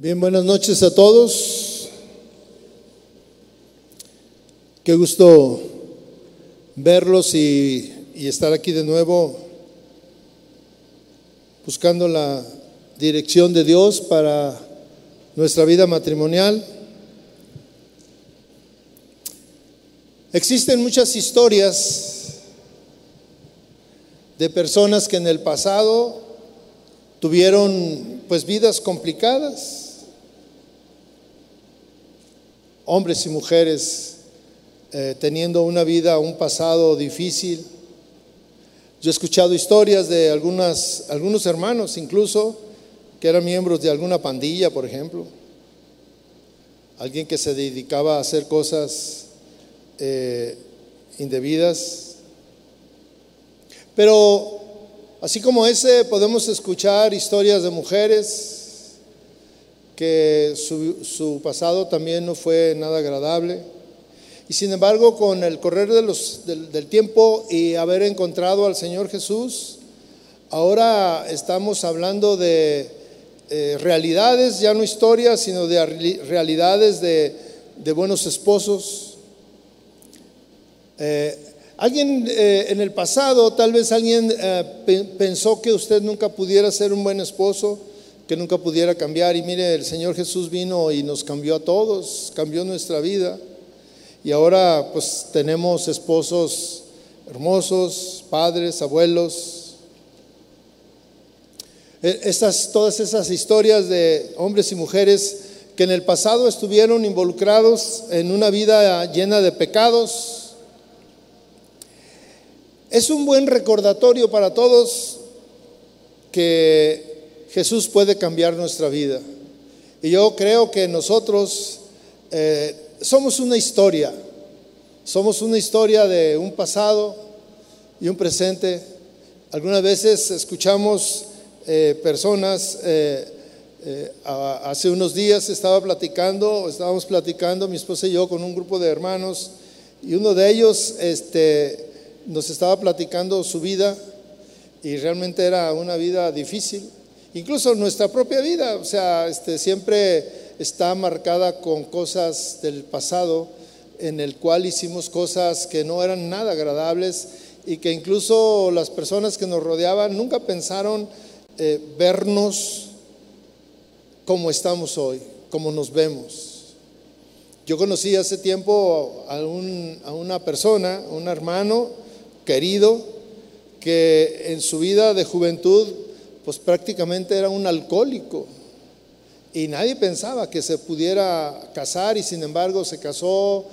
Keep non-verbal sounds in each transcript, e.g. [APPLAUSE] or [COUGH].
Bien, buenas noches a todos. Qué gusto verlos y, y, estar aquí de nuevo buscando la dirección de Dios para nuestra vida matrimonial. Existen muchas historias de personas que en el pasado tuvieron pues vidas complicadas hombres y mujeres eh, teniendo una vida, un pasado difícil. Yo he escuchado historias de algunas, algunos hermanos incluso que eran miembros de alguna pandilla, por ejemplo. Alguien que se dedicaba a hacer cosas eh, indebidas. Pero así como ese podemos escuchar historias de mujeres que su, pasado también no fue nada agradable. Y sin embargo, con el correr de los, del, tiempo y haber encontrado al Señor Jesús, ahora estamos hablando de eh, realidades, ya no historias, sino de realidades de, buenos esposos. Eh, alguien eh, en el pasado, tal vez alguien pensó que usted nunca pudiera ser un buen esposo que nunca pudiera cambiar. Y mire, el Señor Jesús vino y nos cambió a todos, cambió nuestra vida. Y ahora pues tenemos esposos hermosos, padres, abuelos. E, estas, todas esas historias de hombres y mujeres que en el pasado estuvieron involucrados en una vida llena de pecados. Es un buen recordatorio para todos que Jesús puede cambiar nuestra vida. Y yo creo que nosotros eh, somos una historia, somos una historia de un pasado y un presente. Algunas veces escuchamos eh, personas, eh, hace unos días estaba platicando, estábamos platicando mi esposa y yo con un grupo de hermanos y uno de ellos este, nos estaba platicando su vida y realmente era una vida difícil incluso nuestra propia vida, o sea, este, siempre está marcada con cosas del pasado en el cual hicimos cosas que no eran nada agradables y que incluso las personas que nos rodeaban nunca pensaron eh, vernos como estamos hoy, como nos vemos. Yo conocí hace tiempo a, a una persona, un hermano querido, que en su vida de juventud pues prácticamente era un alcohólico. Y nadie pensaba que se pudiera casar y sin embargo se casó.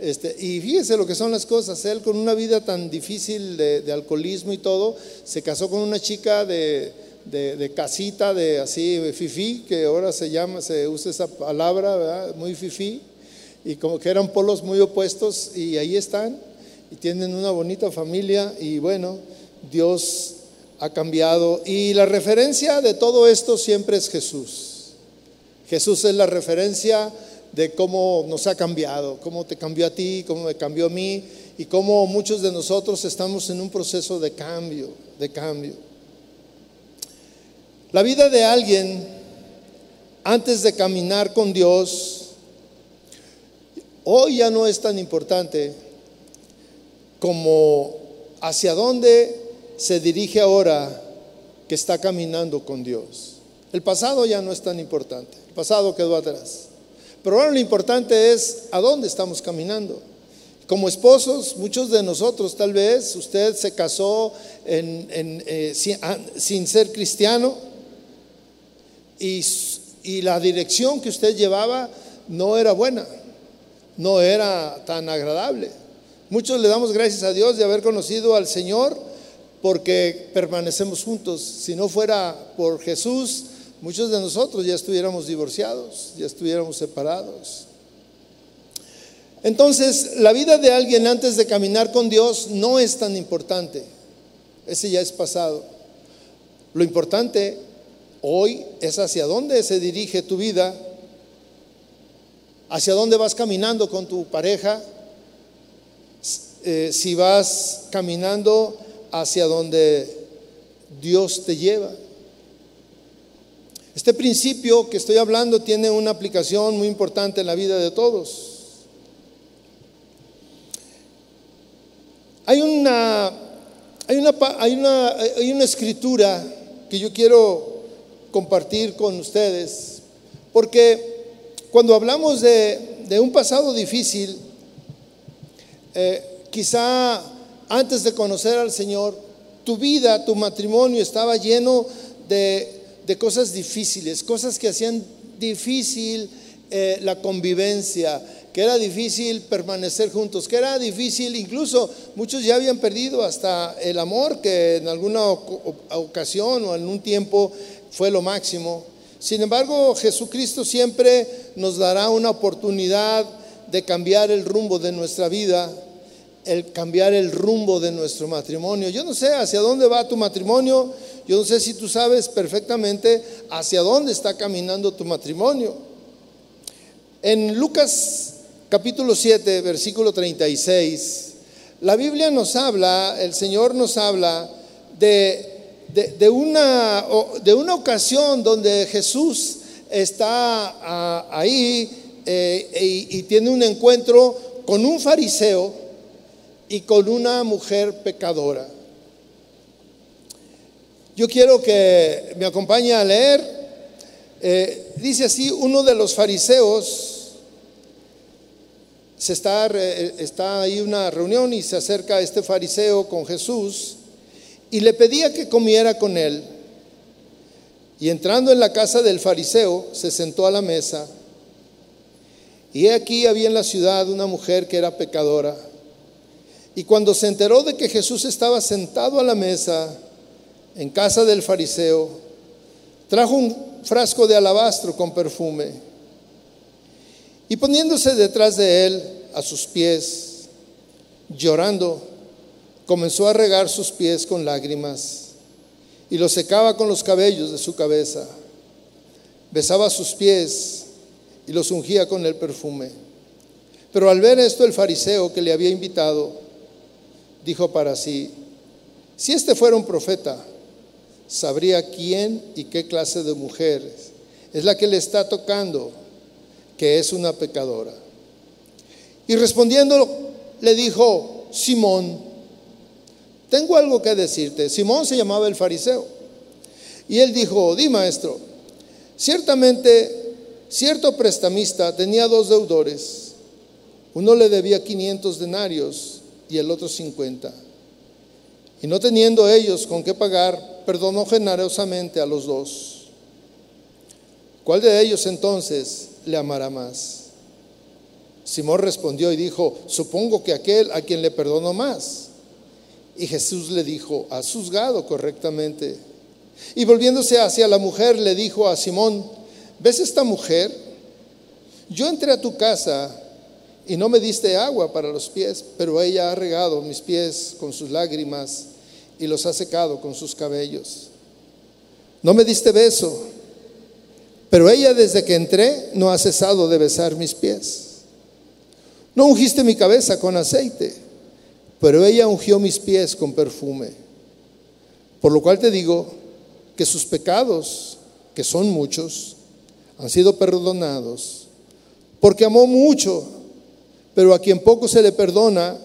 Este, y fíjese lo que son las cosas. Él con una vida tan difícil de, alcoholismo y todo, se casó con una chica de, casita, de así, fifi, que ahora se llama, se usa esa palabra, muy fifi. Y como que eran polos muy opuestos y ahí están. Y tienen una bonita familia y bueno, Dios ha cambiado. Y la referencia de todo esto siempre es Jesús. Jesús es la referencia de cómo nos ha cambiado, cómo te cambió a ti, cómo me cambió a mí y cómo muchos de nosotros estamos en un proceso de cambio, de cambio. La vida de alguien antes de caminar con Dios hoy ya no es tan importante como hacia dónde se dirige ahora que está caminando con Dios. El pasado ya no es tan importante, el pasado quedó atrás. Pero ahora lo importante es a dónde estamos caminando. Como esposos, muchos de nosotros tal vez, usted se casó eh, ah, sin, ser cristiano y, y la dirección que usted llevaba no era buena, no era tan agradable. Muchos le damos gracias a Dios de haber conocido al Señor porque permanecemos juntos. Si no fuera por Jesús, muchos de nosotros ya estuviéramos divorciados, ya estuviéramos separados. Entonces, la vida de alguien antes de caminar con Dios no es tan importante. Ese ya es pasado. Lo importante hoy es hacia dónde se dirige tu vida, hacia dónde vas caminando con tu pareja, eh, si vas caminando hacia donde Dios te lleva. Este principio que estoy hablando tiene una aplicación muy importante en la vida de todos. Hay una, hay una, hay una, hay una escritura que yo quiero compartir con ustedes, porque cuando hablamos de, de un pasado difícil, eh, quizá antes de conocer al Señor, tu vida, tu matrimonio estaba lleno de, de cosas difíciles, cosas que hacían difícil eh, la convivencia, que era difícil permanecer juntos, que era difícil, incluso muchos ya habían perdido hasta el amor, que en alguna ocasión o en un tiempo fue lo máximo. Sin embargo, Jesucristo siempre nos dará una oportunidad de cambiar el rumbo de nuestra vida, el cambiar el rumbo de nuestro matrimonio. Yo no sé hacia dónde va tu matrimonio, yo no sé si tú sabes perfectamente hacia dónde está caminando tu matrimonio. En Lucas capítulo 7, versículo 36, la Biblia nos habla, el Señor nos habla de, una, de una ocasión donde Jesús está ah, ahí eh, y tiene un encuentro con un fariseo y con una mujer pecadora. Yo quiero que me acompañe a leer. Eh, dice así, uno de los fariseos se está, está ahí una reunión y se acerca este fariseo con Jesús y le pedía que comiera con él. Y entrando en la casa del fariseo, se sentó a la mesa. Y aquí había en la ciudad una mujer que era pecadora. Y cuando se enteró de que Jesús estaba sentado a la mesa en casa del fariseo, trajo un frasco de alabastro con perfume y poniéndose detrás de él a sus pies, llorando, comenzó a regar sus pies con lágrimas y los secaba con los cabellos de su cabeza. Besaba sus pies y los ungía con el perfume. Pero al ver esto el fariseo que le había invitado, dijo para sí, si este fuera un profeta, sabría quién y qué clase de mujer es la que le está tocando que es una pecadora. Y respondiendo le dijo, Simón, tengo algo que decirte. Simón se llamaba el fariseo. Y él dijo, di maestro, ciertamente cierto prestamista tenía dos deudores. Uno le debía 500 denarios y el otro 50. Y no teniendo ellos con qué pagar, perdonó generosamente a los dos. ¿Cuál de ellos entonces le amará más. Simón respondió y dijo, supongo que aquel a quien le perdonó más. Y Jesús le dijo, has juzgado correctamente. Y volviéndose hacia la mujer, le dijo a Simón, ¿ves esta mujer? Yo entré a tu casa y no me diste agua para los pies, pero ella ha regado mis pies con sus lágrimas y los ha secado con sus cabellos. No me diste beso pero ella desde que entré no ha cesado de besar mis pies. No ungiste mi cabeza con aceite, pero ella ungió mis pies con perfume. Por lo cual te digo que sus pecados, que son muchos, han sido perdonados, porque amó mucho, pero a quien poco se le perdona,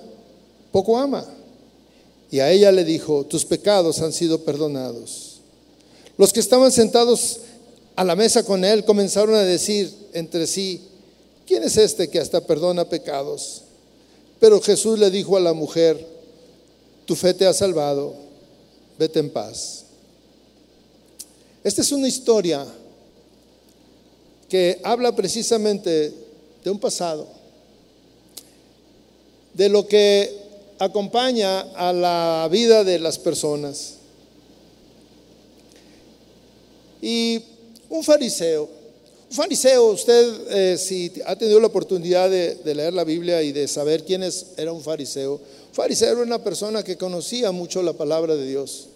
poco ama. Y a ella le dijo, tus pecados han sido perdonados. Los que estaban sentados a la mesa con él, comenzaron a decir entre sí, ¿quién es este que hasta perdona pecados? Pero Jesús le dijo a la mujer, tu fe te ha salvado, vete en paz. Esta es una historia que habla precisamente de un pasado, de lo que acompaña a la vida de las personas. Y un fariseo. Un fariseo, usted eh, si ha tenido la oportunidad de, leer la Biblia y de saber quién es, era un fariseo. Un fariseo era una persona que conocía mucho la palabra de Dios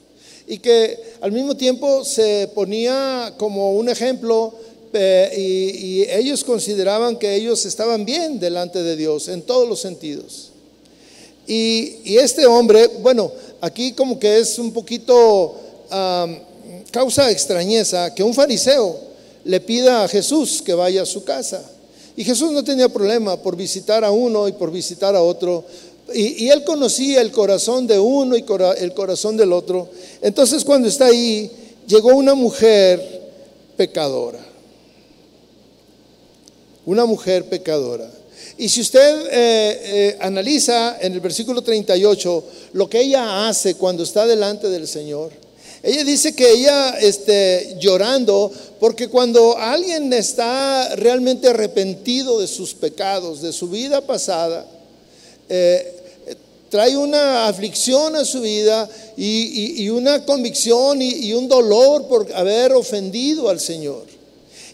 y que al mismo tiempo se ponía como un ejemplo eh, y, ellos consideraban que ellos estaban bien delante de Dios en todos los sentidos. Y, este hombre, bueno, aquí como que es un poquito causa extrañeza que un fariseo le pida a Jesús que vaya a su casa. Y Jesús no tenía problema por visitar a uno y por visitar a otro. Y, él conocía el corazón de uno y el corazón del otro. Entonces cuando está ahí, llegó una mujer pecadora. Una mujer pecadora. Y si usted eh, eh, analiza en el versículo 38 lo que ella hace cuando está delante del Señor, ella dice que ella este, llorando, porque cuando alguien está realmente arrepentido de sus pecados, de su vida pasada, eh, trae una aflicción a su vida y, una convicción y, un dolor por haber ofendido al Señor.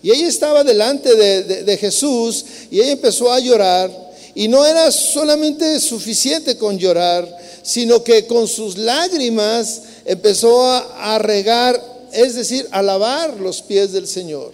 Y ella estaba delante de Jesús y ella empezó a llorar. Y no era solamente suficiente con llorar, sino que con sus lágrimas empezó a, regar, es decir, a lavar los pies del Señor.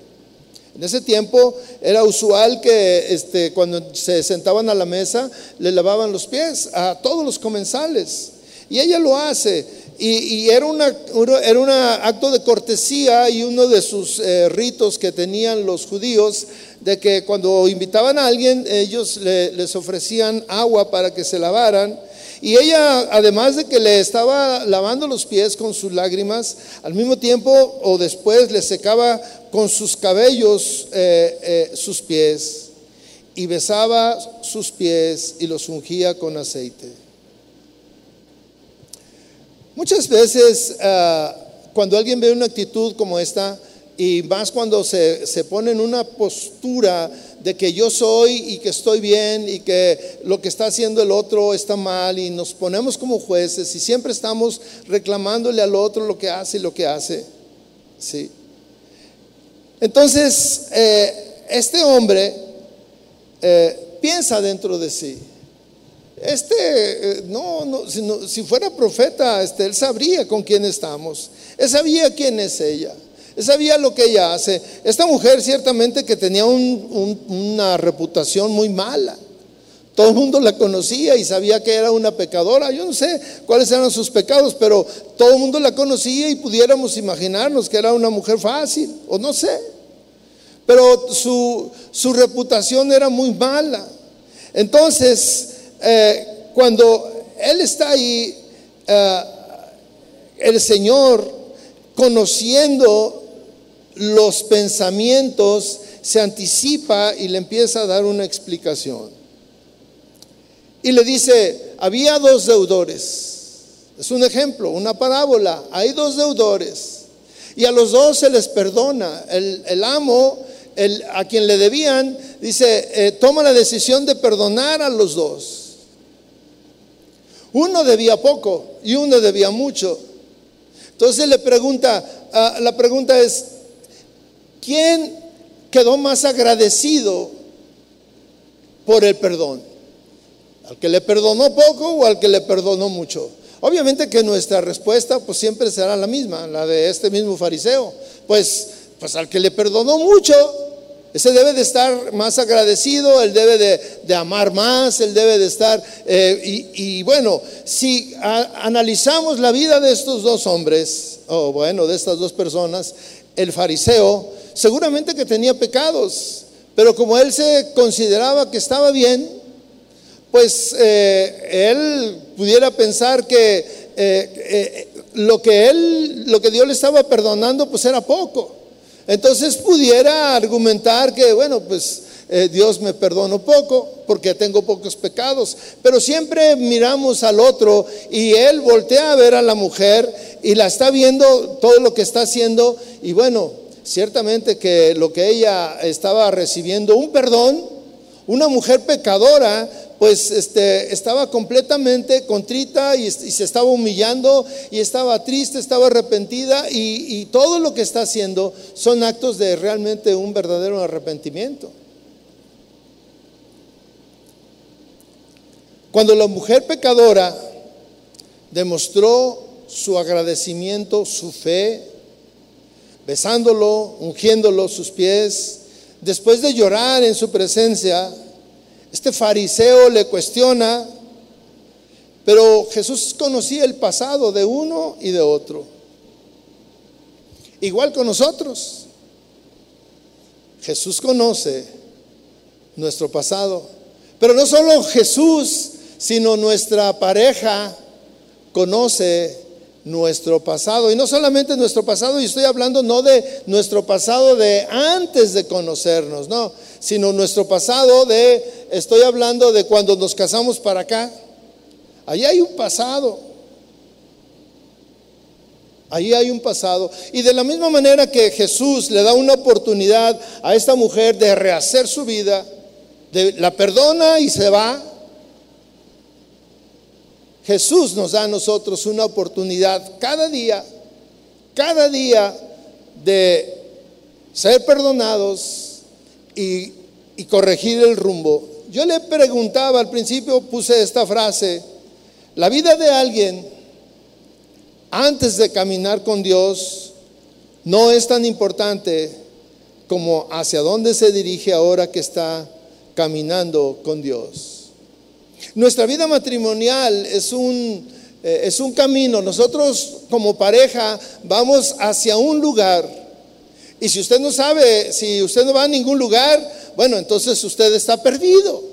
En ese tiempo era usual que este, cuando se sentaban a la mesa le lavaban los pies a todos los comensales. Y ella lo hace. Y, era, un acto de cortesía y uno de sus eh, ritos que tenían los judíos, de que cuando invitaban a alguien, ellos les ofrecían agua para que se lavaran. Y ella, además de que le estaba lavando los pies con sus lágrimas, al mismo tiempo o después le secaba con sus cabellos eh, eh, sus pies y besaba sus pies y los ungía con aceite. Muchas veces ah, cuando alguien ve una actitud como esta, y más cuando se, se pone en una postura de que yo soy y que estoy bien y que lo que está haciendo el otro está mal y nos ponemos como jueces y siempre estamos reclamándole al otro lo que hace y lo que hace. Sí. Entonces, eh, este hombre eh, piensa dentro de sí. Este, eh, no, no, si, fuera profeta, este, él sabría con quién estamos. Él sabía quién es ella sabía lo que ella hace. Esta mujer ciertamente que tenía una reputación muy mala. Todo el mundo la conocía y sabía que era una pecadora. Yo no sé cuáles eran sus pecados, pero todo el mundo la conocía y pudiéramos imaginarnos que era una mujer fácil, o no sé. Pero su, reputación era muy mala. Entonces, eh, cuando él está ahí, eh, el Señor, conociendo los pensamientos, se anticipa y le empieza a dar una explicación. Y le dice, había dos deudores. Es un ejemplo, una parábola. Hay dos deudores. Y a los dos se les perdona. El, amo, el, a quien le debían, dice, eh, toma la decisión de perdonar a los dos. Uno debía poco y uno debía mucho. Entonces le pregunta, ah, la pregunta es, ¿Quién quedó más agradecido por el perdón? ¿Al que le perdonó poco o al que le perdonó mucho? Obviamente que nuestra respuesta pues siempre será la misma, la de este mismo fariseo. Pues, pues al que le perdonó mucho, ese debe de estar más agradecido, él debe de, amar más, él debe de estar... Eh, y, bueno, si analizamos la vida de estos dos hombres, o bueno, de estas dos personas, el fariseo seguramente que tenía pecados, pero como él se consideraba que estaba bien, pues eh, él pudiera pensar que eh, lo que él, lo que Dios le estaba perdonando, pues era poco. Entonces pudiera argumentar que, bueno, pues Dios me perdonó poco porque tengo pocos pecados. Pero siempre miramos al otro y él voltea a ver a la mujer y la está viendo todo lo que está haciendo y bueno, ciertamente que lo que ella estaba recibiendo, un perdón, una mujer pecadora, pues este, estaba completamente contrita y, se estaba humillando y estaba triste, estaba arrepentida y, y todo lo que está haciendo son actos de realmente un verdadero arrepentimiento. Cuando la mujer pecadora demostró su agradecimiento, su fe, besándolo, ungiéndolo sus pies. Después de llorar en su presencia, este fariseo le cuestiona, pero Jesús conocía el pasado de uno y de otro. igual con nosotros. Jesús conoce nuestro pasado, pero no solo Jesús, sino nuestra pareja conoce nuestro pasado. Y no solamente nuestro pasado, y estoy hablando no de nuestro pasado de antes de conocernos, no, sino nuestro pasado de, estoy hablando de cuando nos casamos para acá. Allí hay un pasado. Allí hay un pasado. Y de la misma manera que Jesús le da una oportunidad a esta mujer de rehacer su vida, de, la perdona y se va, Jesús nos da a nosotros una oportunidad cada día, cada día de ser perdonados y, corregir el rumbo. Yo le preguntaba al principio, puse esta frase, la vida de alguien antes de caminar con Dios no es tan importante como hacia dónde se dirige ahora que está caminando con Dios. Nuestra vida matrimonial es un, eh, es un camino. Nosotros como pareja vamos hacia un lugar. Y si usted no sabe, si usted no va a ningún lugar, bueno, entonces usted está perdido.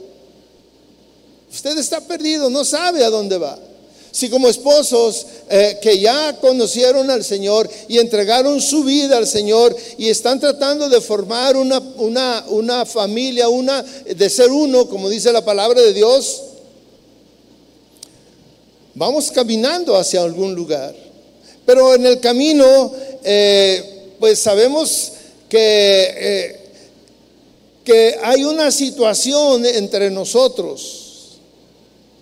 Usted está perdido, no sabe a dónde va. Si como esposos eh, que ya conocieron al Señor y entregaron su vida al Señor y están tratando de formar una, una, una familia, una, de ser uno, como dice la palabra de Dios, Vamos caminando hacia algún lugar. Pero en el camino, eh, pues sabemos que, eh, que hay una situación entre nosotros.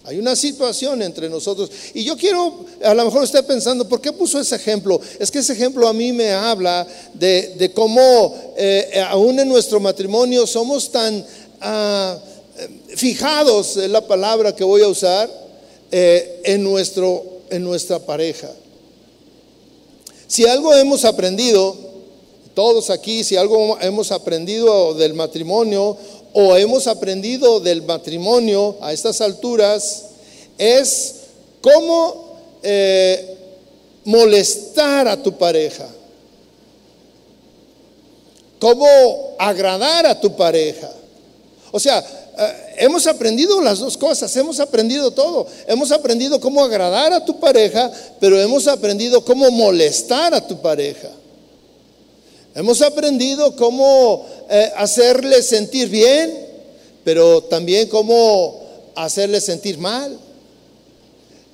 Hay una situación entre nosotros. Y yo quiero, a lo mejor esté pensando, ¿por qué puso ese ejemplo? Es que ese ejemplo a mí me habla de, cómo eh, aún en nuestro matrimonio somos tan ah, fijados, en la palabra que voy a usar, eh, en, nuestro, en nuestra pareja. Si algo hemos aprendido, todos aquí, si algo hemos aprendido del matrimonio o hemos aprendido del matrimonio a estas alturas, es cómo eh, molestar a tu pareja, cómo agradar a tu pareja. O sea, eh, hemos aprendido las dos cosas, hemos aprendido todo. Hemos aprendido cómo agradar a tu pareja, pero hemos aprendido cómo molestar a tu pareja. Hemos aprendido cómo eh, hacerle sentir bien, pero también cómo hacerle sentir mal.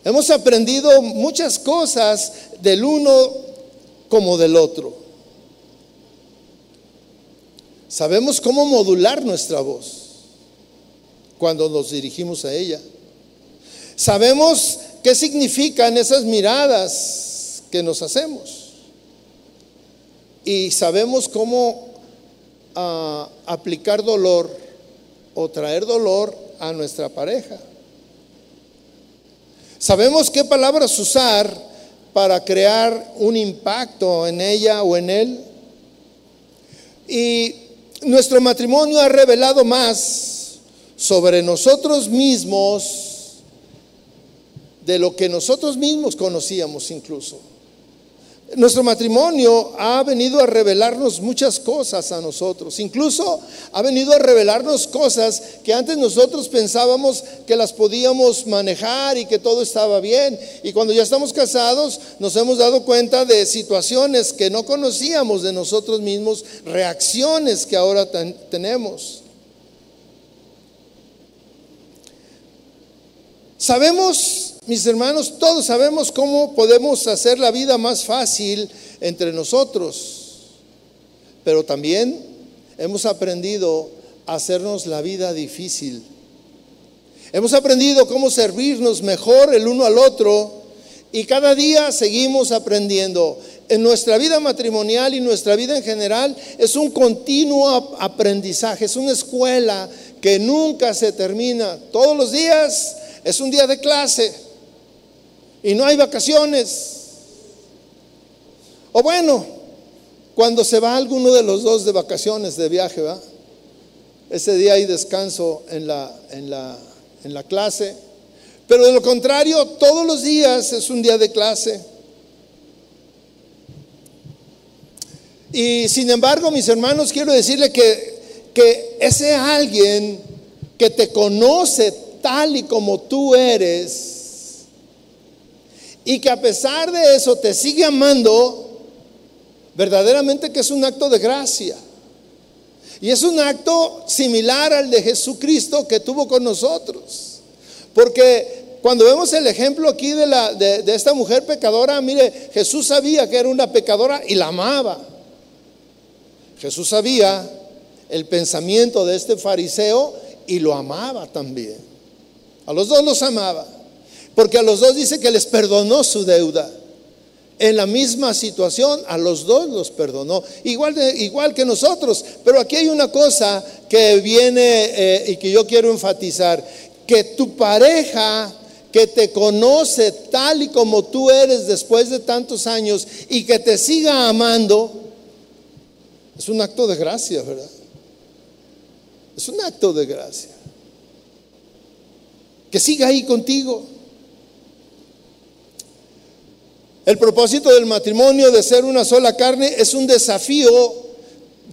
Hemos aprendido muchas cosas del uno como del otro. Sabemos cómo modular nuestra voz cuando nos dirigimos a ella. Sabemos qué significan esas miradas que nos hacemos. Y sabemos cómo ah, aplicar dolor o traer dolor a nuestra pareja. Sabemos qué palabras usar para crear un impacto en ella o en él. Y nuestro matrimonio ha revelado más sobre nosotros mismos de lo que nosotros mismos conocíamos incluso. Nuestro matrimonio ha venido a revelarnos muchas cosas a nosotros, incluso ha venido a revelarnos cosas que antes nosotros pensábamos que las podíamos manejar y que todo estaba bien. Y cuando ya estamos casados nos hemos dado cuenta de situaciones que no conocíamos de nosotros mismos, reacciones que ahora tenemos. Sabemos, mis hermanos, todos sabemos cómo podemos hacer la vida más fácil entre nosotros, pero también hemos aprendido a hacernos la vida difícil. Hemos aprendido cómo servirnos mejor el uno al otro y cada día seguimos aprendiendo. En nuestra vida matrimonial y nuestra vida en general es un continuo aprendizaje, es una escuela que nunca se termina. Todos los días es un día de clase y no hay vacaciones. O bueno, cuando se va alguno de los dos de vacaciones, de viaje, ¿va? Ese día hay descanso en la, en la, en la clase. Pero de lo contrario, todos los días es un día de clase. Y sin embargo, mis hermanos, quiero decirle que, que ese alguien que te conoce tal y como tú eres, y que a pesar de eso te sigue amando, verdaderamente que es un acto de gracia. Y es un acto similar al de Jesucristo que tuvo con nosotros. Porque cuando vemos el ejemplo aquí de, la, de, esta mujer pecadora, mire, Jesús sabía que era una pecadora y la amaba. Jesús sabía el pensamiento de este fariseo y lo amaba también. A los dos los amaba. Porque a los dos dice que les perdonó su deuda. En la misma situación, a los dos los perdonó. Igual, igual que nosotros. Pero aquí hay una cosa que viene eh, y que yo quiero enfatizar. Que tu pareja que te conoce tal y como tú eres después de tantos años y que te siga amando, es un acto de gracia, ¿verdad? Es un acto de gracia. Que siga ahí contigo. El propósito del matrimonio de ser una sola carne es un desafío,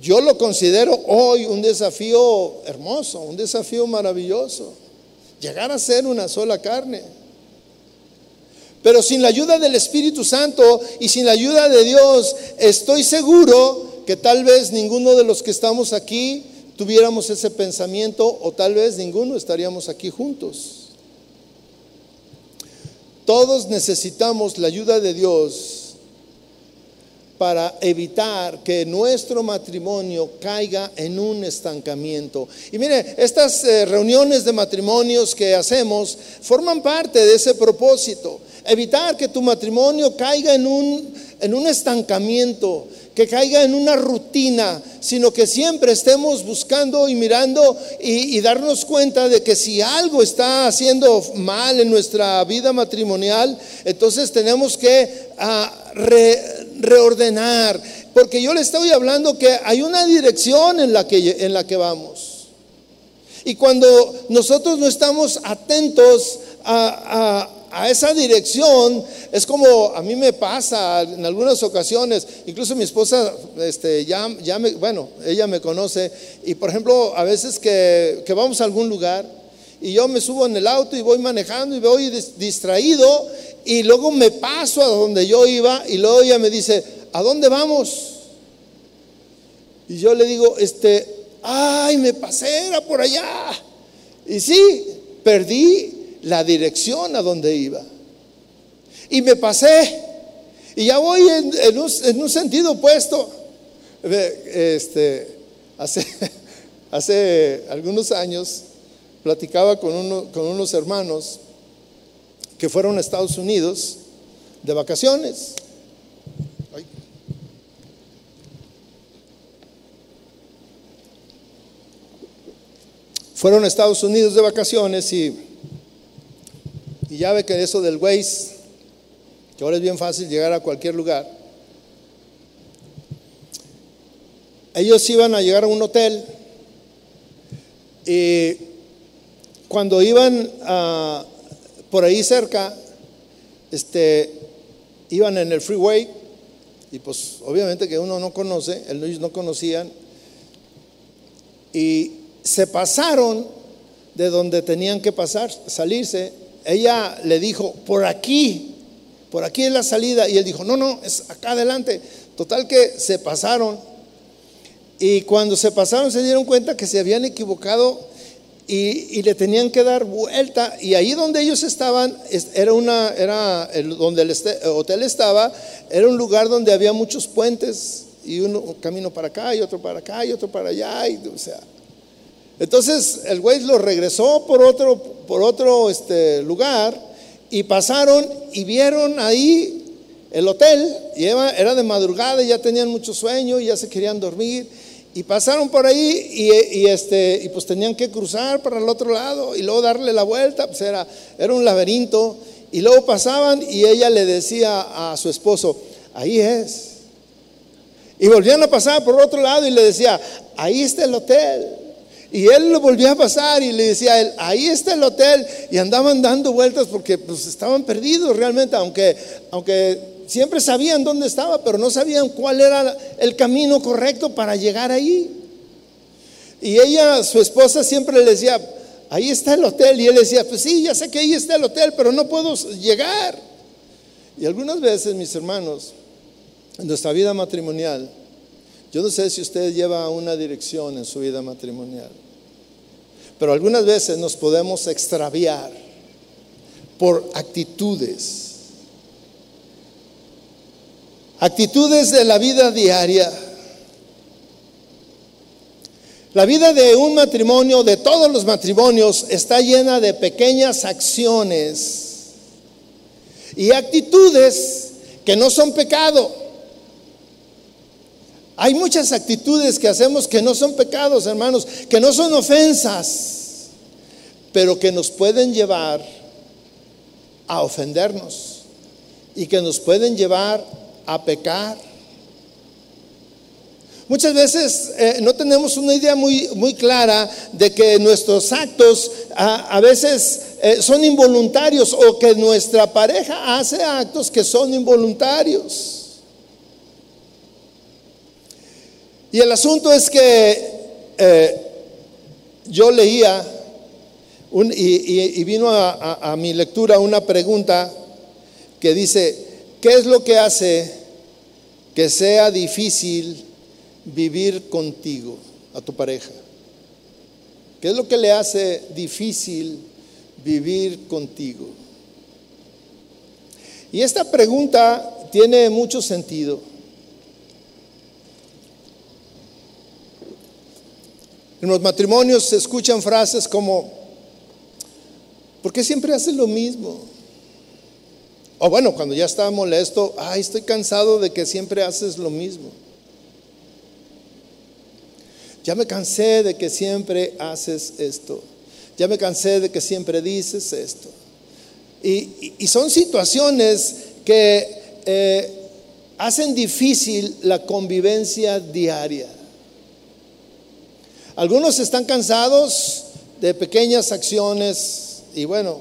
yo lo considero hoy un desafío hermoso, un desafío maravilloso, llegar a ser una sola carne. Pero sin la ayuda del Espíritu Santo y sin la ayuda de Dios, estoy seguro que tal vez ninguno de los que estamos aquí tuviéramos ese pensamiento o tal vez ninguno estaríamos aquí juntos. Todos necesitamos la ayuda de Dios para evitar que nuestro matrimonio caiga en un estancamiento. Y mire, estas eh, reuniones de matrimonios que hacemos forman parte de ese propósito. Evitar que tu matrimonio caiga en un, en un estancamiento, que caiga en una rutina, sino que siempre estemos buscando y mirando y, darnos cuenta de que si algo está haciendo mal en nuestra vida matrimonial, entonces tenemos que re, reordenar, porque yo le estoy hablando que hay una dirección en la que, en la que vamos. Y cuando nosotros no estamos atentos a, a a esa dirección es como a mí me pasa en algunas ocasiones, incluso mi esposa este, ya, ya me, bueno, ella me conoce y por ejemplo a veces que, que, vamos a algún lugar y yo me subo en el auto y voy manejando y voy distraído y luego me paso a donde yo iba y luego ella me dice, ¿a dónde vamos? Y yo le digo, este, ay, me pasé, era por allá. Y sí, perdí la dirección a donde iba. Y me pasé. Y ya voy en, un, en un, sentido opuesto. Este, hace, [LAUGHS] hace algunos años platicaba con, uno, con unos hermanos que fueron a Estados Unidos de vacaciones. Fueron a Estados Unidos de vacaciones y y ya ve que eso del Waze, que ahora es bien fácil llegar a cualquier lugar, ellos iban a llegar a un hotel y cuando iban por ahí cerca, este, iban en el freeway y pues obviamente que uno no conoce, ellos no conocían y se pasaron de donde tenían que pasar, salirse ella le dijo, por aquí, por aquí es la salida. Y él dijo, no, no, es acá adelante. Total que se pasaron. Y cuando se pasaron se dieron cuenta que se habían equivocado y, y le tenían que dar vuelta. Y ahí donde ellos estaban, era una, era el, donde el este, hotel estaba, era un lugar donde había muchos puentes. Y uno un camino para acá y otro para acá y otro para allá. Y, o sea, entonces el güey lo regresó por otro, este, lugar y pasaron y vieron ahí el hotel. Y era de madrugada y ya tenían mucho sueño y ya se querían dormir. Y pasaron por ahí este, y pues tenían que cruzar para el otro lado y luego darle la vuelta. Pues era, era un laberinto. Y luego pasaban y ella le decía a su esposo, ahí es. Y volvían a pasar por otro lado y le decía, ahí está el hotel. Y él lo volvía a pasar y le decía a él, ahí está el hotel. Y andaban dando vueltas porque pues, estaban perdidos realmente, aunque, aunque siempre sabían dónde estaba, pero no sabían cuál era el camino correcto para llegar ahí. Y ella, su esposa, siempre le decía, ahí está el hotel. Y él decía, pues sí, ya sé que ahí está el hotel, pero no puedo llegar. Y algunas veces, mis hermanos, en nuestra vida matrimonial, yo no sé si usted lleva una dirección en su vida matrimonial, pero algunas veces nos podemos extraviar por actitudes. Actitudes de la vida diaria la vida de un matrimonio, de todos los matrimonios, está llena de pequeñas acciones y actitudes que no son pecado. Hay muchas actitudes que hacemos que no son pecados, hermanos, que no son ofensas, pero que nos pueden llevar a ofendernos y que nos pueden llevar a pecar. Muchas veces eh, no tenemos una idea muy, muy clara de que nuestros actos a, veces eh, son involuntarios o que nuestra pareja hace actos que son involuntarios. Y el asunto es que eh, yo leía y, vino a mi lectura una pregunta que dice, ¿qué es lo que hace que sea difícil? vivir contigo, a tu pareja? ¿Qué es lo que le hace difícil vivir contigo? Y esta pregunta tiene mucho sentido. En los matrimonios se escuchan frases como, ¿por qué siempre haces lo mismo? O bueno, cuando ya está molesto, ay, estoy cansado de que siempre haces lo mismo. Ya me cansé de que siempre haces esto. Ya me cansé de que siempre dices esto. Y, son situaciones que eh, hacen difícil la convivencia diaria. Algunos están cansados de pequeñas acciones y bueno,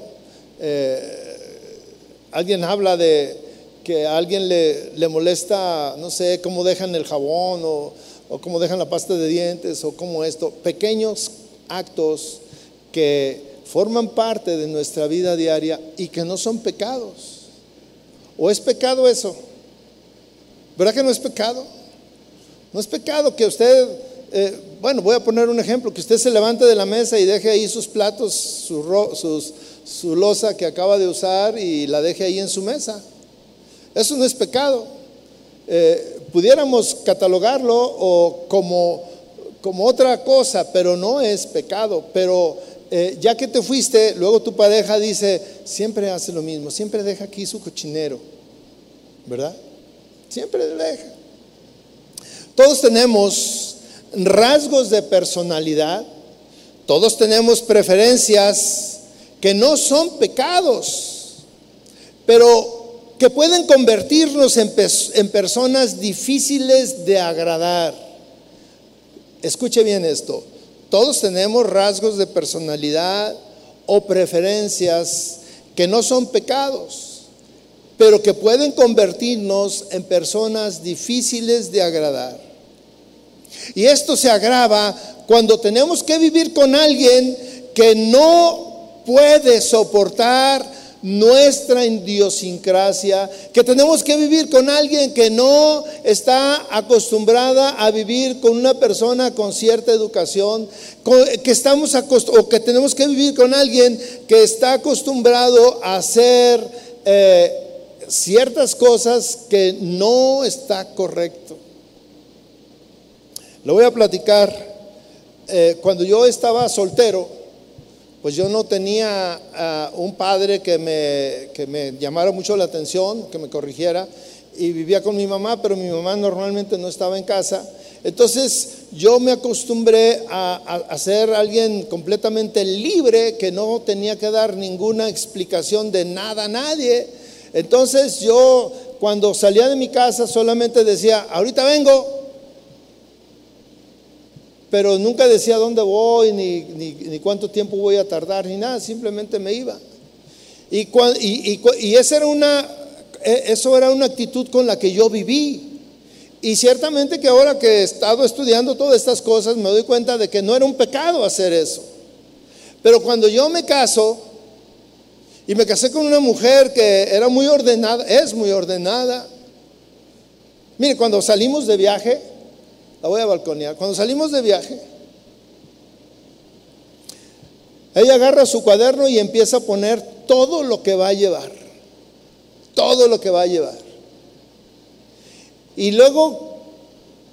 eh, alguien habla de que a alguien le, le molesta, no sé, cómo dejan el jabón o o cómo dejan la pasta de dientes, o como esto, pequeños actos que forman parte de nuestra vida diaria y que no son pecados. ¿O es pecado eso? ¿Verdad que no es pecado? No es pecado que usted, eh, bueno, voy a poner un ejemplo, que usted se levante de la mesa y deje ahí sus platos, su, su losa que acaba de usar y la deje ahí en su mesa. Eso no es pecado. Eh, pudiéramos catalogarlo o como, como otra cosa, pero no es pecado. Pero eh, ya que te fuiste, luego tu pareja dice, siempre hace lo mismo, siempre deja aquí su cochinero, ¿verdad? Siempre deja. Todos tenemos rasgos de personalidad, todos tenemos preferencias que no son pecados, pero que pueden convertirnos en, personas difíciles de agradar. Escuche bien esto. Todos tenemos rasgos de personalidad o preferencias que no son pecados, pero que pueden convertirnos en personas difíciles de agradar. Y esto se agrava cuando tenemos que vivir con alguien que no puede soportar nuestra idiosincrasia, que tenemos que vivir con alguien que no está acostumbrada a vivir con una persona con cierta educación, que estamos o que tenemos que vivir con alguien que está acostumbrado a hacer eh, ciertas cosas que no está correcto. Lo voy a platicar. Eh, cuando yo estaba soltero, pues yo no tenía ah, un padre que me, que me llamara mucho la atención, que me corrigiera, y vivía con mi mamá, pero mi mamá normalmente no estaba en casa. Entonces yo me acostumbré a, a, ser alguien completamente libre, que no tenía que dar ninguna explicación de nada a nadie. Entonces yo cuando salía de mi casa solamente decía, ahorita vengo, pero nunca decía dónde voy, ni, ni, cuánto tiempo voy a tardar, ni nada, simplemente me iba. Y, y, y, esa era una e, eso era una actitud con la que yo viví. Y ciertamente que ahora que he estado estudiando todas estas cosas, me doy cuenta de que no era un pecado hacer eso. Pero cuando yo me caso, y me casé con una mujer que era muy ordenada, es muy ordenada. Mire, cuando salimos de viaje, la voy a balconear, cuando salimos de viaje, ella agarra su cuaderno y empieza a poner todo lo que va a llevar, todo lo que va a llevar. Y luego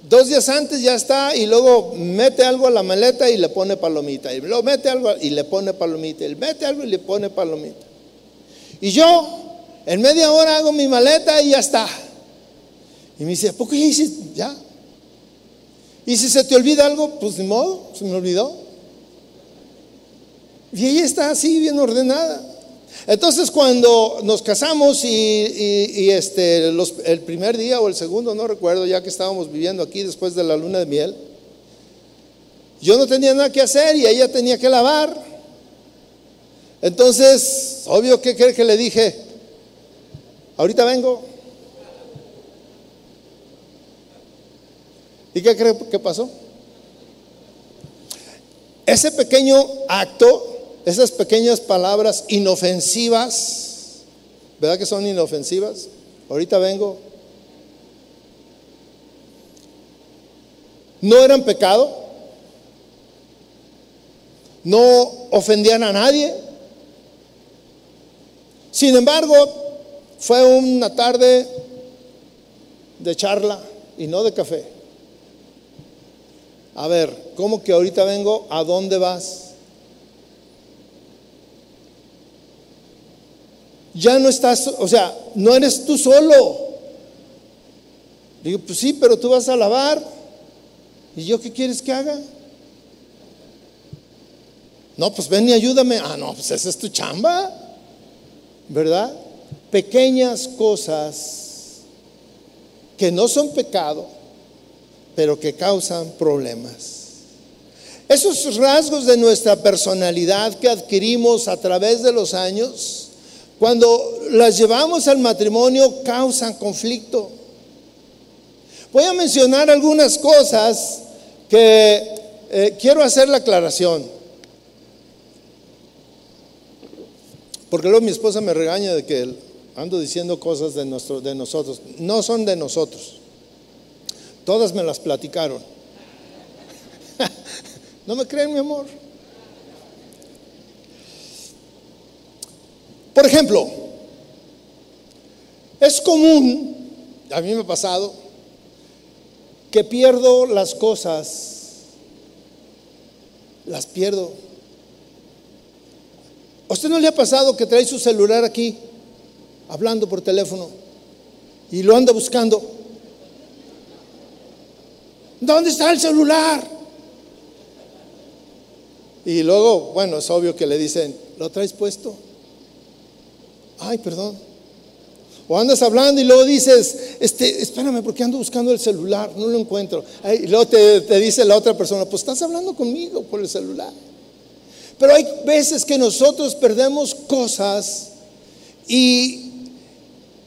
Dos días antes ya está y luego mete algo a la maleta y le pone palomita. Y luego mete algo y le pone palomita. Y mete algo y le pone palomita. Y yo en media hora hago mi maleta y ya está. Y me dice, ¿a poco ya? Ya. Y si se te olvida algo, pues de modo, se me olvidó. Y ella está así, bien ordenada. Entonces cuando nos casamos y, este, el primer día o el segundo, no recuerdo, ya que estábamos viviendo aquí después de la luna de miel, yo no tenía nada que hacer y ella tenía que lavar. Entonces, obvio que que le dije, ahorita vengo. ¿Y qué cree que pasó? Ese pequeño acto esas pequeñas palabras inofensivas, ¿verdad que son inofensivas? Ahorita vengo. No eran pecado, no ofendían a nadie. Sin embargo, fue una tarde de charla y no de café. A ver, ¿cómo que ahorita vengo? ¿A dónde vas? ya no estás, o sea, no eres tú solo. Digo, pues sí, pero tú vas a lavar. ¿Y yo qué quieres que haga? No, pues ven y ayúdame. Ah, no, pues esa es tu chamba. ¿Verdad? Pequeñas cosas que no son pecado, pero que causan problemas. Esos rasgos de nuestra personalidad que adquirimos a través de los años, cuando las llevamos al matrimonio causan conflicto. Voy a mencionar algunas cosas que eh, quiero hacer la aclaración. Porque luego mi esposa me regaña de que ando diciendo cosas de, nuestro, de nosotros. No son de nosotros. Todas me las platicaron. [LAUGHS] ¿No me creen, mi amor? Por ejemplo, es común, a mí me ha pasado, que pierdo las cosas, las pierdo. ¿A usted no le ha pasado que trae su celular aquí, hablando por teléfono, y lo anda buscando? ¿Dónde está el celular? Y luego, bueno, es obvio que le dicen, ¿lo traes puesto? ay, perdón. O andas hablando y luego dices, este, espérame, porque ando buscando el celular, no lo encuentro. y luego te, te dice la otra persona, pues estás hablando conmigo por el celular. Pero hay veces que nosotros perdemos cosas y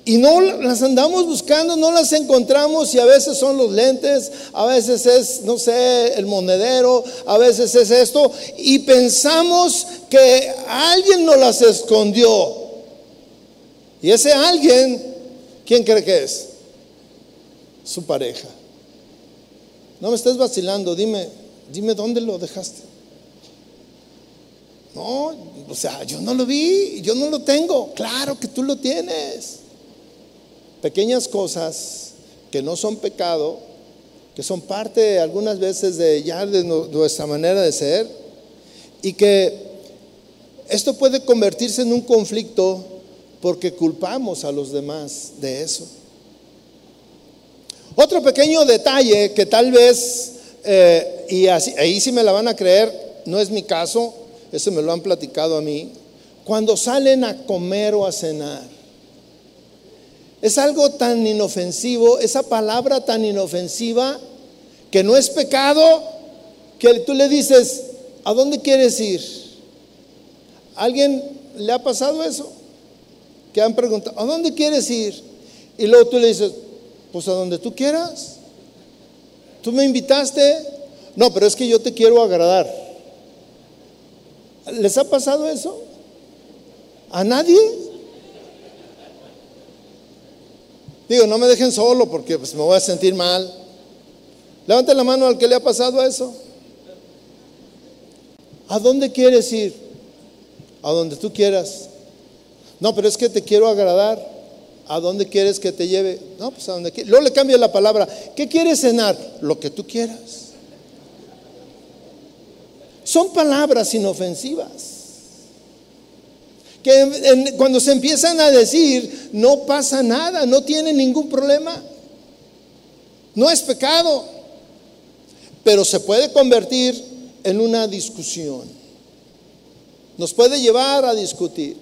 y no las andamos buscando, no las encontramos y a veces son los lentes, a veces es, no sé, el monedero, a veces es esto. Y pensamos que alguien nos las escondió. Y ese alguien, ¿quién cree que es? Su pareja. No me estés vacilando, dime, dime dónde lo dejaste. No, o sea, yo no lo vi, yo no lo tengo. Claro que tú lo tienes. Pequeñas cosas que no son pecado, que son parte algunas veces de ya de nuestra manera de ser y que esto puede convertirse en un conflicto porque culpamos a los demás de eso. Otro pequeño detalle que tal vez, eh, y ahí sí me la van a creer, no es mi caso, eso me lo han platicado a mí, cuando salen a comer o a cenar. Es algo tan inofensivo, esa palabra tan inofensiva, que no es pecado, que tú le dices, ¿a dónde quieres ir? ¿Alguien le ha pasado eso? que han preguntado, ¿a dónde quieres ir? y luego tú le dices, pues a donde tú quieras. Tú me invitaste. No, pero es que yo te quiero agradar. ¿Les ha pasado eso? ¿A nadie? Digo, no me dejen solo porque pues, me voy a sentir mal. Levante la mano al que le ha pasado eso. ¿A dónde quieres ir? A donde tú quieras. No, pero es que te quiero agradar. ¿A dónde quieres que te lleve? No, pues a donde quieras. Luego le cambia la palabra. ¿Qué quieres cenar? Lo que tú quieras. Son palabras inofensivas. Que cuando se empiezan a decir, no pasa nada, no tiene ningún problema. No es pecado. Pero se puede convertir en una discusión. Nos puede llevar a discutir.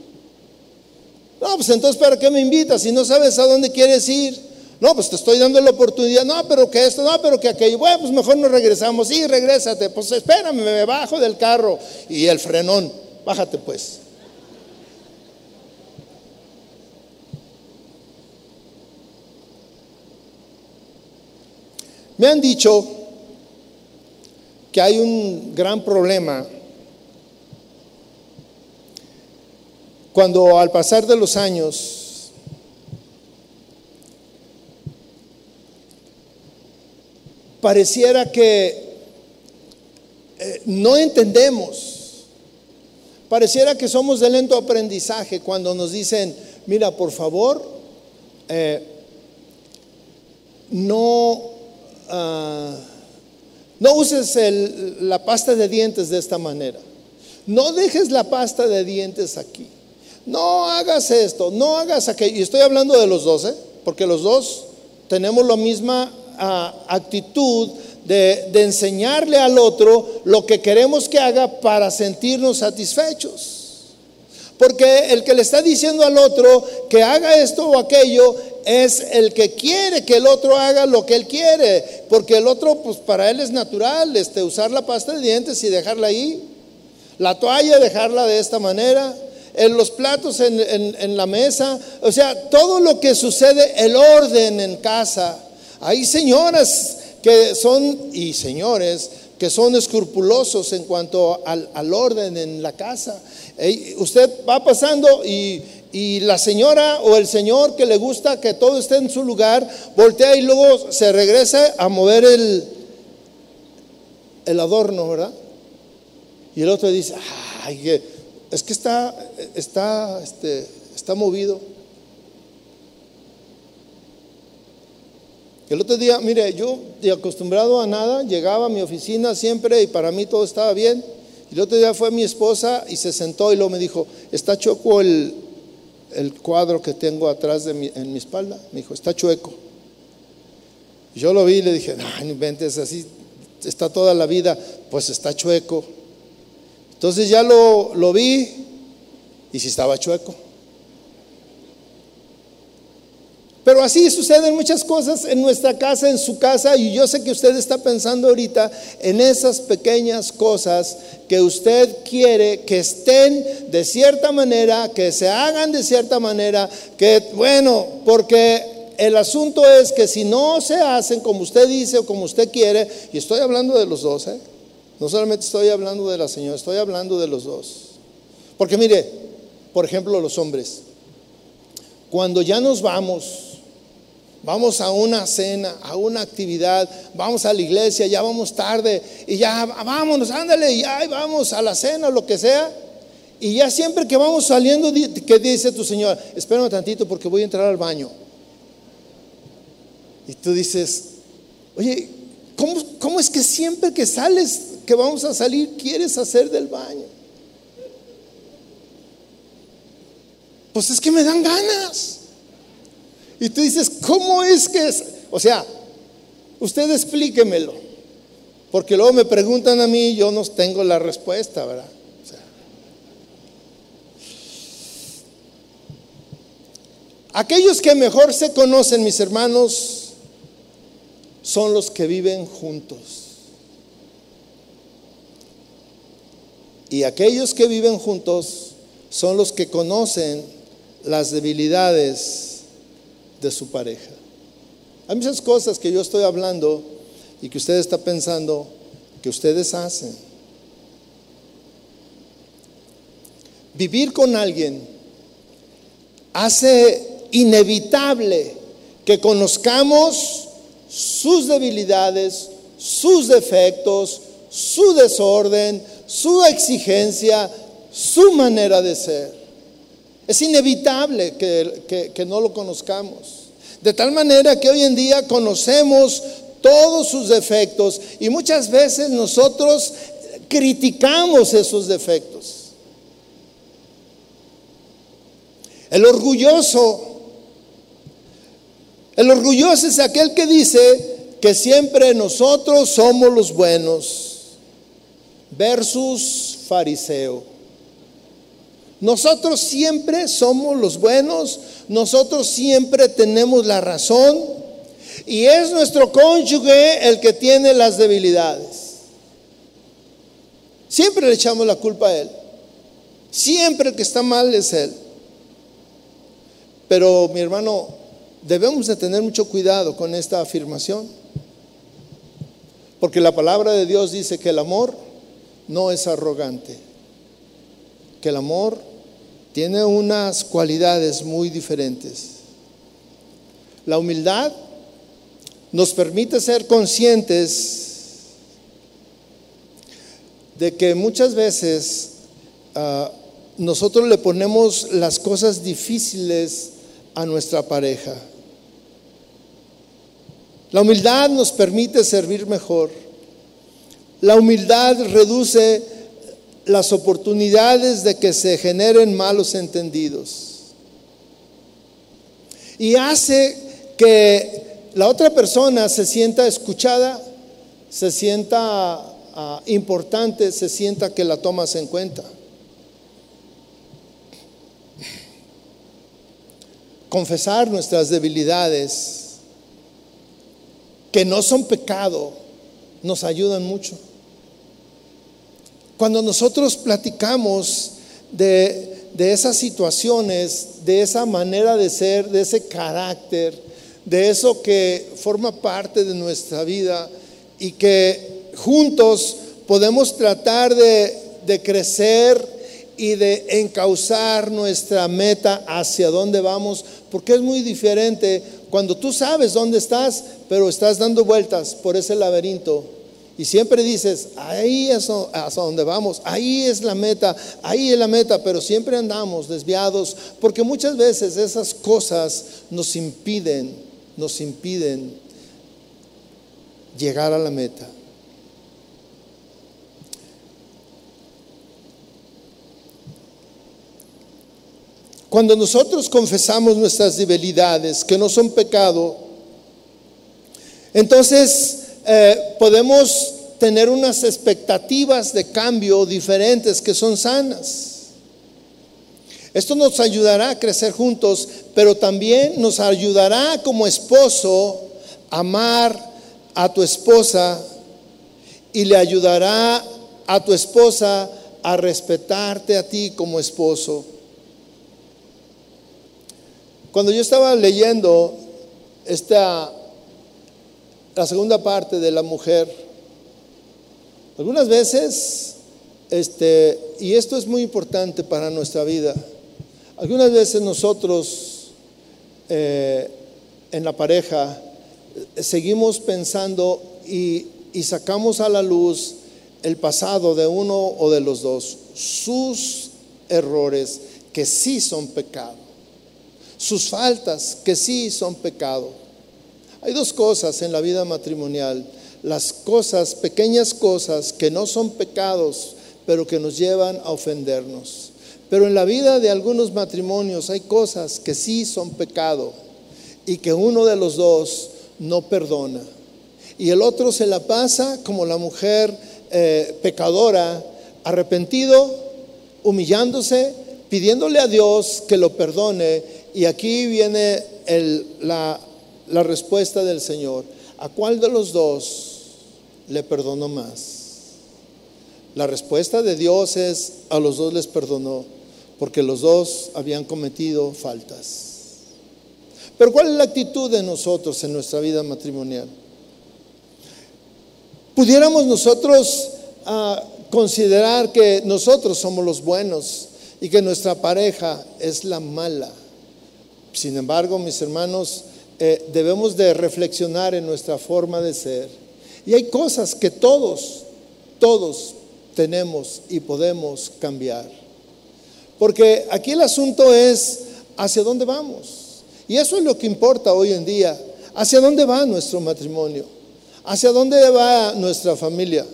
No, pues entonces, ¿para qué me invitas si no sabes a dónde quieres ir? No, pues te estoy dando la oportunidad. No, pero que esto, no, pero que aquello. Bueno, pues mejor nos regresamos. Sí, regrésate. Pues espérame, me bajo del carro. Y el frenón, bájate pues. Me han dicho que hay un gran problema cuando al pasar de los años pareciera que eh, no entendemos, pareciera que somos de lento aprendizaje cuando nos dicen, mira, por favor, eh, no, ah, no uses la pasta de dientes de esta manera. No dejes la pasta de dientes aquí no hagas esto, no hagas aquello. Y estoy hablando de los dos, ¿eh? porque los dos tenemos la misma ah, actitud de, de enseñarle al otro lo que queremos que haga para sentirnos satisfechos. Porque el que le está diciendo al otro que haga esto o aquello es el que quiere que el otro haga lo que él quiere. Porque el otro, pues para él es natural este, usar la pasta de dientes y dejarla ahí. La toalla, dejarla de esta manera en los platos en, la mesa, o sea, todo lo que sucede, el orden en casa. Hay señoras que son, y señores, que son escrupulosos en cuanto al, orden en la casa. usted va pasando y, y, la señora o el señor que le gusta que todo esté en su lugar, voltea y luego se regresa a mover el, el adorno, ¿verdad? Y el otro dice, ay, es que está, está, este, está movido. El otro día, mire, yo de acostumbrado a nada, llegaba a mi oficina siempre y para mí todo estaba bien. Y el otro día fue mi esposa y se sentó y luego me dijo, está choco el, el cuadro que tengo atrás de mi, en mi espalda. Me dijo, está chueco. yo lo vi y le dije, no, no inventes, así está toda la vida, pues está chueco. Entonces ya lo, lo vi y si estaba chueco. Pero así suceden muchas cosas en nuestra casa, en su casa, y yo sé que usted está pensando ahorita en esas pequeñas cosas que usted quiere que estén de cierta manera, que se hagan de cierta manera, que bueno, porque el asunto es que si no se hacen como usted dice o como usted quiere, y estoy hablando de los dos, ¿eh? No solamente estoy hablando de la señora, estoy hablando de los dos. Porque mire, por ejemplo, los hombres, cuando ya nos vamos, vamos a una cena, a una actividad, vamos a la iglesia, ya vamos tarde y ya vámonos, ándale, ya vamos a la cena, lo que sea. Y ya siempre que vamos saliendo, ¿qué dice tu Señor? Espérame tantito porque voy a entrar al baño. Y tú dices, oye, ¿cómo, cómo es que siempre que sales que vamos a salir quieres hacer del baño? Pues es que me dan ganas. Y tú dices, ¿cómo es que es? O sea, usted explíquemelo. Porque luego me preguntan a mí y yo no tengo la respuesta, ¿verdad? aquellos que mejor se conocen, mis hermanos, son los que viven juntos. Y aquellos que viven juntos son los que conocen las debilidades de su pareja. Hay muchas cosas que yo estoy hablando y que usted está pensando que ustedes hacen. Vivir con alguien hace inevitable que conozcamos sus debilidades, sus defectos, su desorden, su exigencia, su manera de ser. Es inevitable que, que, no lo conozcamos. De tal manera que hoy en día conocemos todos sus defectos y muchas veces nosotros criticamos esos defectos. El orgulloso, el orgulloso es aquel que dice que siempre nosotros somos los buenos versus fariseo. Nosotros siempre somos los buenos, nosotros siempre tenemos la razón y es nuestro cónyuge el que tiene las debilidades. Siempre le echamos la culpa a él. Siempre el que está mal es él. Pero mi hermano, debemos de tener mucho cuidado con esta afirmación. Porque la palabra de Dios dice que el amor no es arrogante. Que el amor tiene unas cualidades muy diferentes. La humildad nos permite ser conscientes de que muchas veces ah, nosotros le ponemos las cosas difíciles a nuestra pareja. La humildad nos permite servir mejor. La humildad reduce las oportunidades de que se generen malos entendidos. Y hace que la otra persona se sienta escuchada, se sienta ah, importante, se sienta que la tomas en cuenta. Confesar nuestras debilidades, que no son pecado, nos ayudan mucho. Cuando nosotros platicamos de, esas situaciones, de esa manera de ser, de ese carácter, de eso que forma parte de nuestra vida y que juntos podemos tratar de, de crecer y de encauzar nuestra meta hacia dónde vamos, porque es muy diferente cuando tú sabes dónde estás, pero estás dando vueltas por ese laberinto y siempre dices, ahí es donde vamos, ahí es la meta, ahí es la meta, pero siempre andamos desviados porque muchas veces esas cosas nos impiden, nos impiden llegar a la meta. Cuando nosotros confesamos nuestras debilidades, que no son pecado, entonces eh, podemos tener unas expectativas de cambio diferentes que son sanas. Esto nos ayudará a crecer juntos, pero también nos ayudará como esposo a amar a tu esposa y le ayudará a tu esposa a respetarte a ti como esposo. Cuando yo estaba leyendo esta la segunda parte de la mujer. Algunas veces, este, y esto es muy importante para nuestra vida, algunas veces nosotros eh, en la pareja seguimos pensando y, y sacamos a la luz el pasado de uno o de los dos, sus errores que sí son pecado, sus faltas que sí son pecado. Hay dos cosas en la vida matrimonial. Las cosas, pequeñas cosas que no son pecados, pero que nos llevan a ofendernos. Pero en la vida de algunos matrimonios hay cosas que sí son pecado y que uno de los dos no perdona. Y el otro se la pasa como la mujer eh, pecadora, arrepentido, humillándose, pidiéndole a Dios que lo perdone. Y aquí viene el, la la respuesta del Señor. ¿A cuál de los dos le perdonó más? La respuesta de Dios es, a los dos les perdonó, porque los dos habían cometido faltas. Pero ¿cuál es la actitud de nosotros en nuestra vida matrimonial? Pudiéramos nosotros ah, considerar que nosotros somos los buenos y que nuestra pareja es la mala. Sin embargo, mis hermanos, eh, debemos de reflexionar en nuestra forma de ser. Y hay cosas que todos, todos tenemos y podemos cambiar. Porque aquí el asunto es hacia dónde vamos. Y eso es lo que importa hoy en día. ¿Hacia dónde va nuestro matrimonio? ¿Hacia dónde va nuestra familia?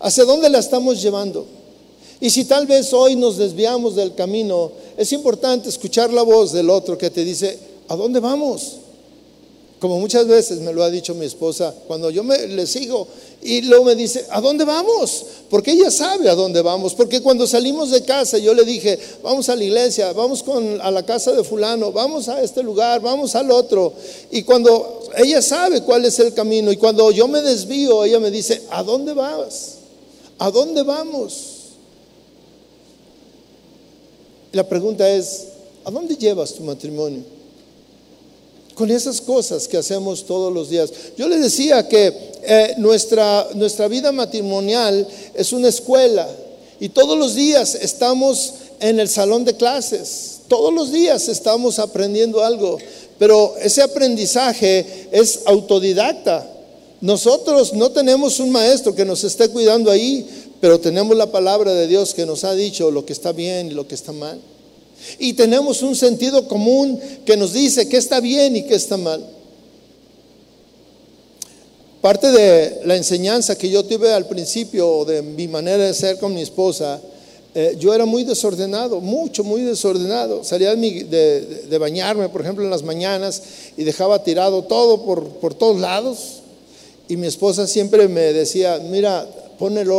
¿Hacia dónde la estamos llevando? Y si tal vez hoy nos desviamos del camino, es importante escuchar la voz del otro que te dice, ¿a dónde vamos? Como muchas veces me lo ha dicho mi esposa, cuando yo me, le sigo y luego me dice, ¿a dónde vamos? Porque ella sabe a dónde vamos. Porque cuando salimos de casa, yo le dije, vamos a la iglesia, vamos a la casa de fulano, vamos a este lugar, vamos al otro. Y cuando ella sabe cuál es el camino y cuando yo me desvío, ella me dice, ¿a dónde vas? ¿A dónde vamos? La pregunta es, ¿a dónde llevas tu matrimonio? Con esas cosas que hacemos todos los días. Yo le decía que eh, nuestra, nuestra vida matrimonial es una escuela y todos los días estamos en el salón de clases. Todos los días estamos aprendiendo algo, pero ese aprendizaje es autodidacta. Nosotros no tenemos un maestro que nos esté cuidando ahí, pero tenemos la palabra de Dios que nos ha dicho lo que está bien y lo que está mal. Y tenemos un sentido común que nos dice qué está bien y qué está mal. Parte de la enseñanza que yo tuve al principio de mi manera de ser con mi esposa, eh, yo era muy desordenado, mucho, muy desordenado. Salía de, bañarme, por ejemplo, en las mañanas y dejaba tirado todo por, por todos lados. Y mi esposa siempre me decía, mira, pon, el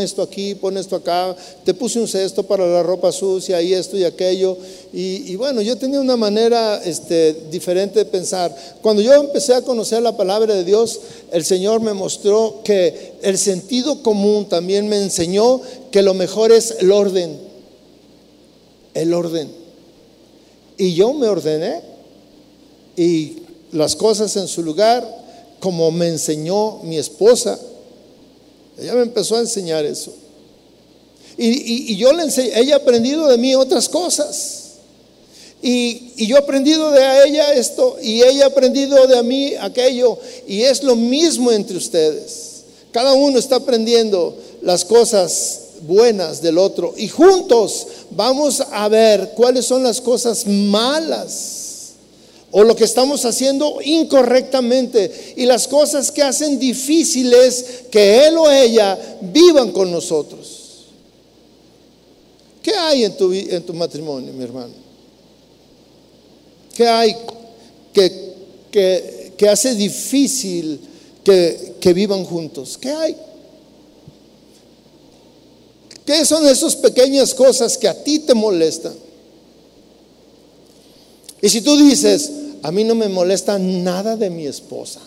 esto aquí, pon esto acá, te puse un cesto para la ropa sucia y esto y aquello. Y, bueno, yo tenía una manera este, diferente de pensar. Cuando yo empecé a conocer la palabra de Dios, el Señor me mostró que el sentido común también me enseñó que lo mejor es el orden. El orden. Y yo me ordené y las cosas en su lugar, como me enseñó mi esposa. Ella me empezó a enseñar eso. Y, yo le enseñé, ella ha aprendido de mí otras cosas. Y, y, yo he aprendido de ella esto y ella ha aprendido de mí aquello. Y es lo mismo entre ustedes. Cada uno está aprendiendo las cosas buenas del otro. Y juntos vamos a ver cuáles son las cosas malas o lo que estamos haciendo incorrectamente y las cosas que hacen difíciles que él o ella vivan con nosotros. ¿Qué hay en tu, en tu matrimonio, mi hermano? ¿Qué hay que, que, hace difícil que, que vivan juntos? ¿Qué hay? ¿Qué son esas pequeñas cosas que a ti te molestan? Y si tú dices, a mí no me molesta nada de mi esposa,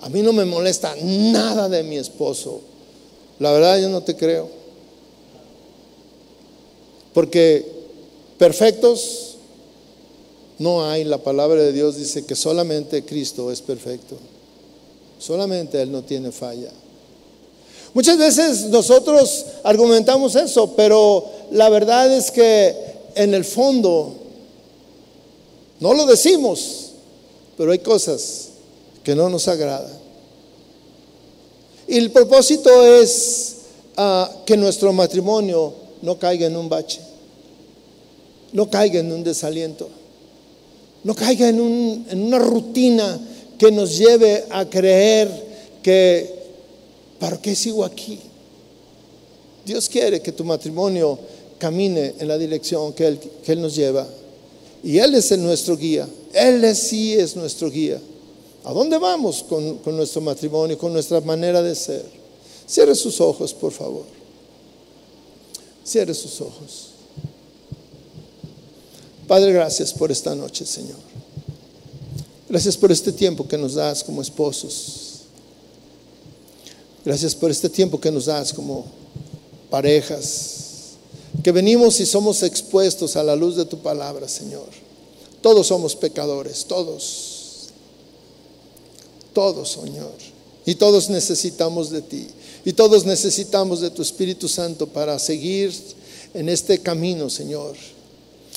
a mí no me molesta nada de mi esposo, la verdad yo no te creo. Porque perfectos no hay, la palabra de Dios dice que solamente Cristo es perfecto, solamente Él no tiene falla. Muchas veces nosotros argumentamos eso, pero la verdad es que en el fondo no lo decimos, pero hay cosas que no nos agradan. Y el propósito es ah, que nuestro matrimonio no caiga en un bache, no caiga en un desaliento, no caiga en, una rutina que nos lleve a creer que, ¿para qué sigo aquí? Dios quiere que tu matrimonio camine en la dirección que él nos lleva. Y Él es nuestro guía. Él sí es nuestro guía. ¿A dónde vamos con, con nuestro matrimonio, con nuestra manera de ser? Cierre sus ojos, por favor. Cierre sus ojos. Padre, gracias por esta noche, Señor. Gracias por este tiempo que nos das como esposos. Gracias por este tiempo que nos das como parejas que venimos y somos expuestos a la luz de tu palabra, Señor. Todos somos pecadores, todos. Todos, Señor. Y todos necesitamos de ti. Y todos necesitamos de tu Espíritu Santo para seguir en este camino, Señor.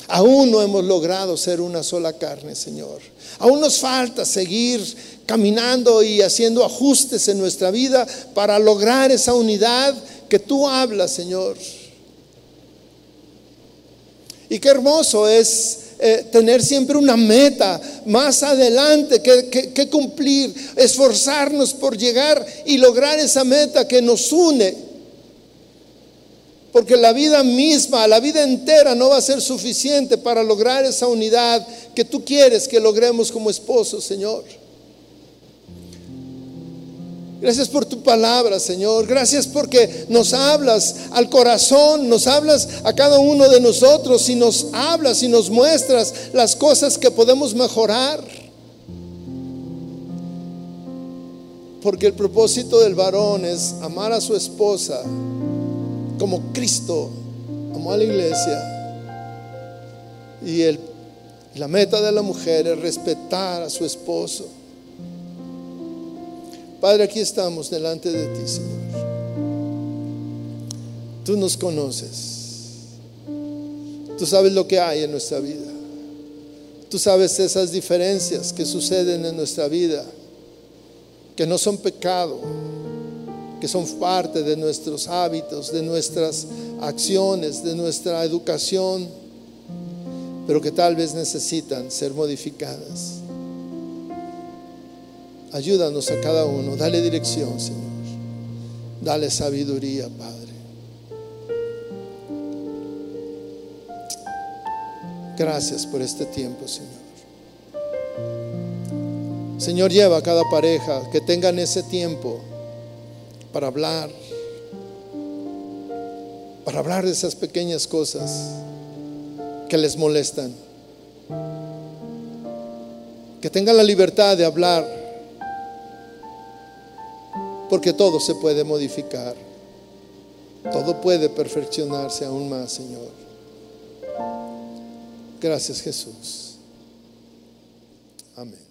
Aún no hemos logrado ser una sola carne, Señor. Aún nos falta seguir caminando y haciendo ajustes en nuestra vida para lograr esa unidad que tú hablas, Señor. Y qué hermoso es eh, tener siempre una meta más adelante que cumplir, esforzarnos por llegar y lograr esa meta que nos une porque la vida misma, la vida entera no va a ser suficiente para lograr esa unidad que tú quieres que logremos como esposos, Señor. Gracias por tu palabra, Señor. Gracias porque nos hablas al corazón, nos hablas a cada uno de nosotros y nos hablas y nos muestras las cosas que podemos mejorar. Porque el propósito del varón es amar a su esposa como Cristo amó a la iglesia. Y la meta de la mujer es respetar a su esposo. Padre, aquí estamos delante de ti, Señor. Tú nos conoces. Tú sabes lo que hay en nuestra vida. Tú sabes esas diferencias que suceden en nuestra vida, que no son pecado, que son parte de nuestros hábitos, de nuestras acciones, de nuestra educación, pero que tal vez necesitan ser modificadas. Ayúdanos a cada uno, dale dirección, Señor. Dale sabiduría, Padre. Gracias por este tiempo, Señor. Señor, lleva a cada pareja que tengan ese tiempo para hablar, para hablar de esas pequeñas cosas que les molestan. Que tengan la libertad de hablar, porque todo se puede modificar, todo puede perfeccionarse aún más, Señor. Gracias Jesús. Amén.